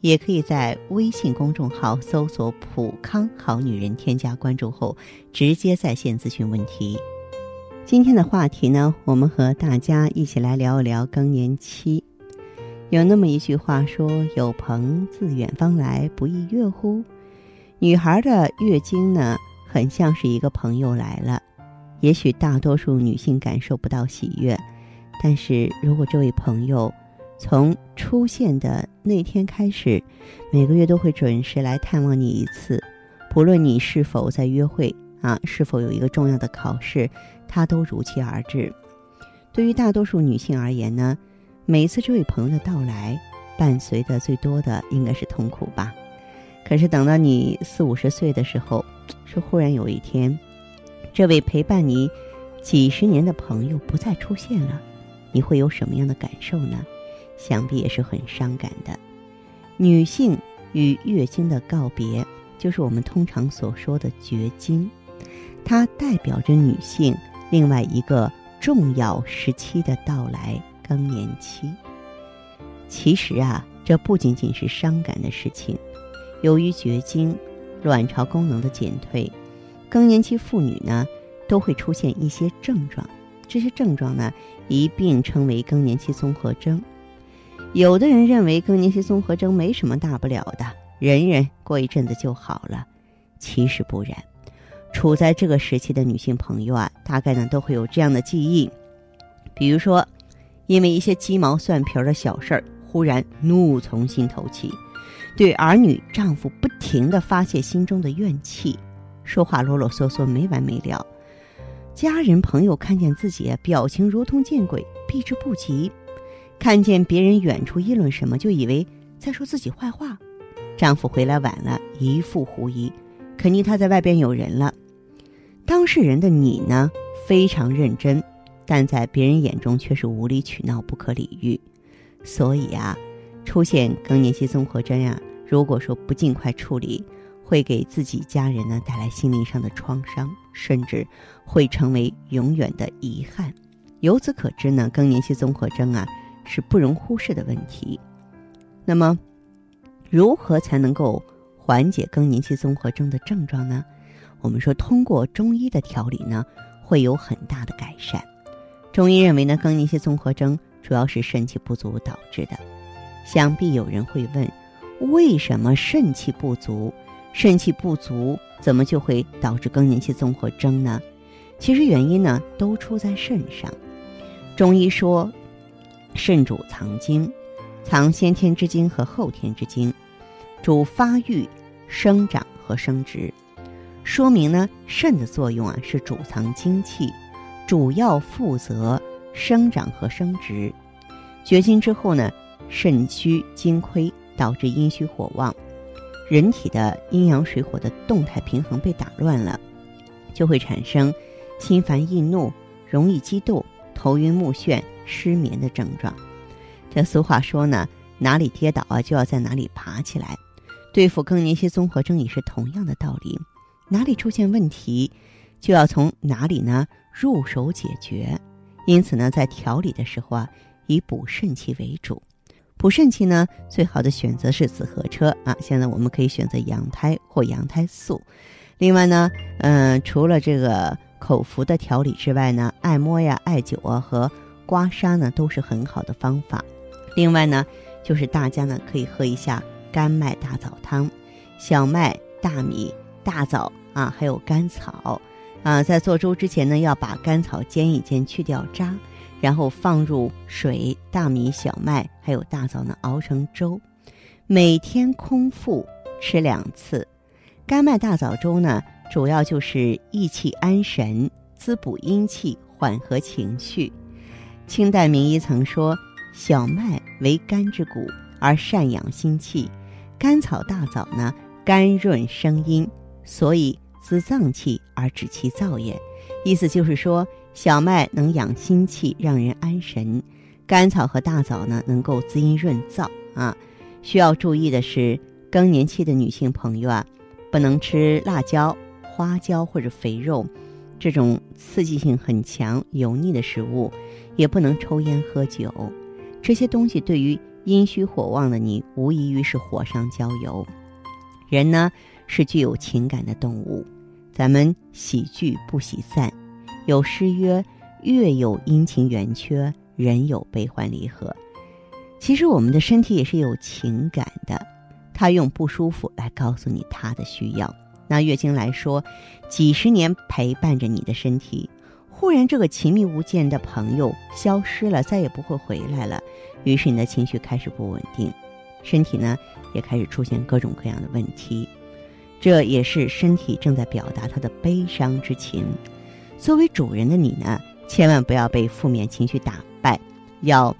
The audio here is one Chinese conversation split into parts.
也可以在微信公众号搜索“普康好女人”，添加关注后直接在线咨询问题。今天的话题呢，我们和大家一起来聊一聊更年期。有那么一句话说：“有朋自远方来，不亦乐乎？”女孩的月经呢，很像是一个朋友来了。也许大多数女性感受不到喜悦，但是如果这位朋友从出现的那天开始，每个月都会准时来探望你一次，不论你是否在约会啊，是否有一个重要的考试，他都如期而至。对于大多数女性而言呢，每次这位朋友的到来，伴随的最多的应该是痛苦吧。可是等到你四五十岁的时候，是忽然有一天，这位陪伴你几十年的朋友不再出现了，你会有什么样的感受呢？想必也是很伤感的。女性与月经的告别，就是我们通常所说的绝经，它代表着女性另外一个重要时期的到来——更年期。其实啊，这不仅仅是伤感的事情。由于绝经、卵巢功能的减退，更年期妇女呢都会出现一些症状，这些症状呢一并称为更年期综合征。有的人认为更年期综合征没什么大不了的，忍忍过一阵子就好了。其实不然，处在这个时期的女性朋友啊，大概呢都会有这样的记忆，比如说，因为一些鸡毛蒜皮的小事儿，忽然怒从心头起。对儿女、丈夫不停的发泄心中的怨气，说话啰啰嗦嗦没完没了。家人朋友看见自己表情如同见鬼，避之不及；看见别人远处议论什么，就以为在说自己坏话。丈夫回来晚了，一副狐疑，肯定他在外边有人了。当事人的你呢，非常认真，但在别人眼中却是无理取闹、不可理喻。所以啊。出现更年期综合征呀，如果说不尽快处理，会给自己家人呢带来心灵上的创伤，甚至会成为永远的遗憾。由此可知呢，更年期综合征啊是不容忽视的问题。那么，如何才能够缓解更年期综合征的症状呢？我们说，通过中医的调理呢，会有很大的改善。中医认为呢，更年期综合征主要是肾气不足导致的。想必有人会问，为什么肾气不足？肾气不足怎么就会导致更年期综合征呢？其实原因呢，都出在肾上。中医说，肾主藏精，藏先天之精和后天之精，主发育、生长和生殖。说明呢，肾的作用啊是主藏精气，主要负责生长和生殖。绝经之后呢？肾虚精亏，导致阴虚火旺，人体的阴阳水火的动态平衡被打乱了，就会产生心烦易怒、容易激动、头晕目眩、失眠的症状。这俗话说呢，哪里跌倒啊，就要在哪里爬起来。对付更年期综合征也是同样的道理，哪里出现问题，就要从哪里呢入手解决。因此呢，在调理的时候啊，以补肾气为主。补肾气呢，最好的选择是紫河车啊。现在我们可以选择羊胎或羊胎素。另外呢，嗯，除了这个口服的调理之外呢，按摩呀、艾灸啊和刮痧呢都是很好的方法。另外呢，就是大家呢可以喝一下甘麦大枣汤，小麦、大米、大枣啊，还有甘草啊，在做粥之前呢，要把甘草煎一煎，去掉渣。然后放入水、大米、小麦还有大枣呢，熬成粥，每天空腹吃两次。甘麦大枣粥呢，主要就是益气安神、滋补阴气、缓和情绪。清代名医曾说：“小麦为肝之谷，而善养心气；甘草、大枣呢，甘润生阴，所以滋脏气而止其燥也。意思就是说，小麦能养心气，让人安神；甘草和大枣呢，能够滋阴润燥啊。需要注意的是，更年期的女性朋友啊，不能吃辣椒、花椒或者肥肉这种刺激性很强、油腻的食物，也不能抽烟喝酒。这些东西对于阴虚火旺的你，无异于是火上浇油。人呢，是具有情感的动物。咱们喜聚不喜散，有诗曰：“月有阴晴圆缺，人有悲欢离合。”其实我们的身体也是有情感的，它用不舒服来告诉你它的需要。拿月经来说，几十年陪伴着你的身体，忽然这个亲密无间的朋友消失了，再也不会回来了，于是你的情绪开始不稳定，身体呢也开始出现各种各样的问题。这也是身体正在表达它的悲伤之情。作为主人的你呢，千万不要被负面情绪打败，要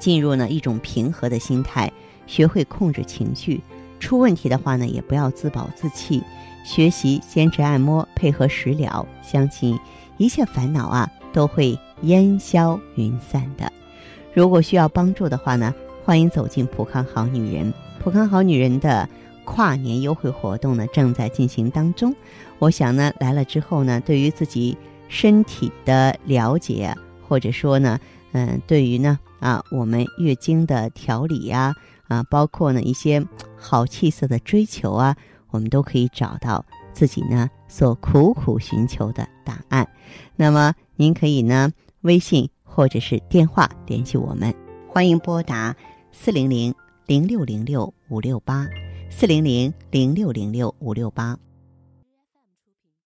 进入呢一种平和的心态，学会控制情绪。出问题的话呢，也不要自暴自弃，学习坚持按摩，配合食疗，相信一切烦恼啊都会烟消云散的。如果需要帮助的话呢，欢迎走进普康好女人。普康好女人的。跨年优惠活动呢正在进行当中，我想呢来了之后呢，对于自己身体的了解，或者说呢，嗯，对于呢啊我们月经的调理呀，啊，包括呢一些好气色的追求啊，我们都可以找到自己呢所苦苦寻求的答案。那么您可以呢微信或者是电话联系我们，欢迎拨打四零零零六零六五六八。四零零零六零六五六八。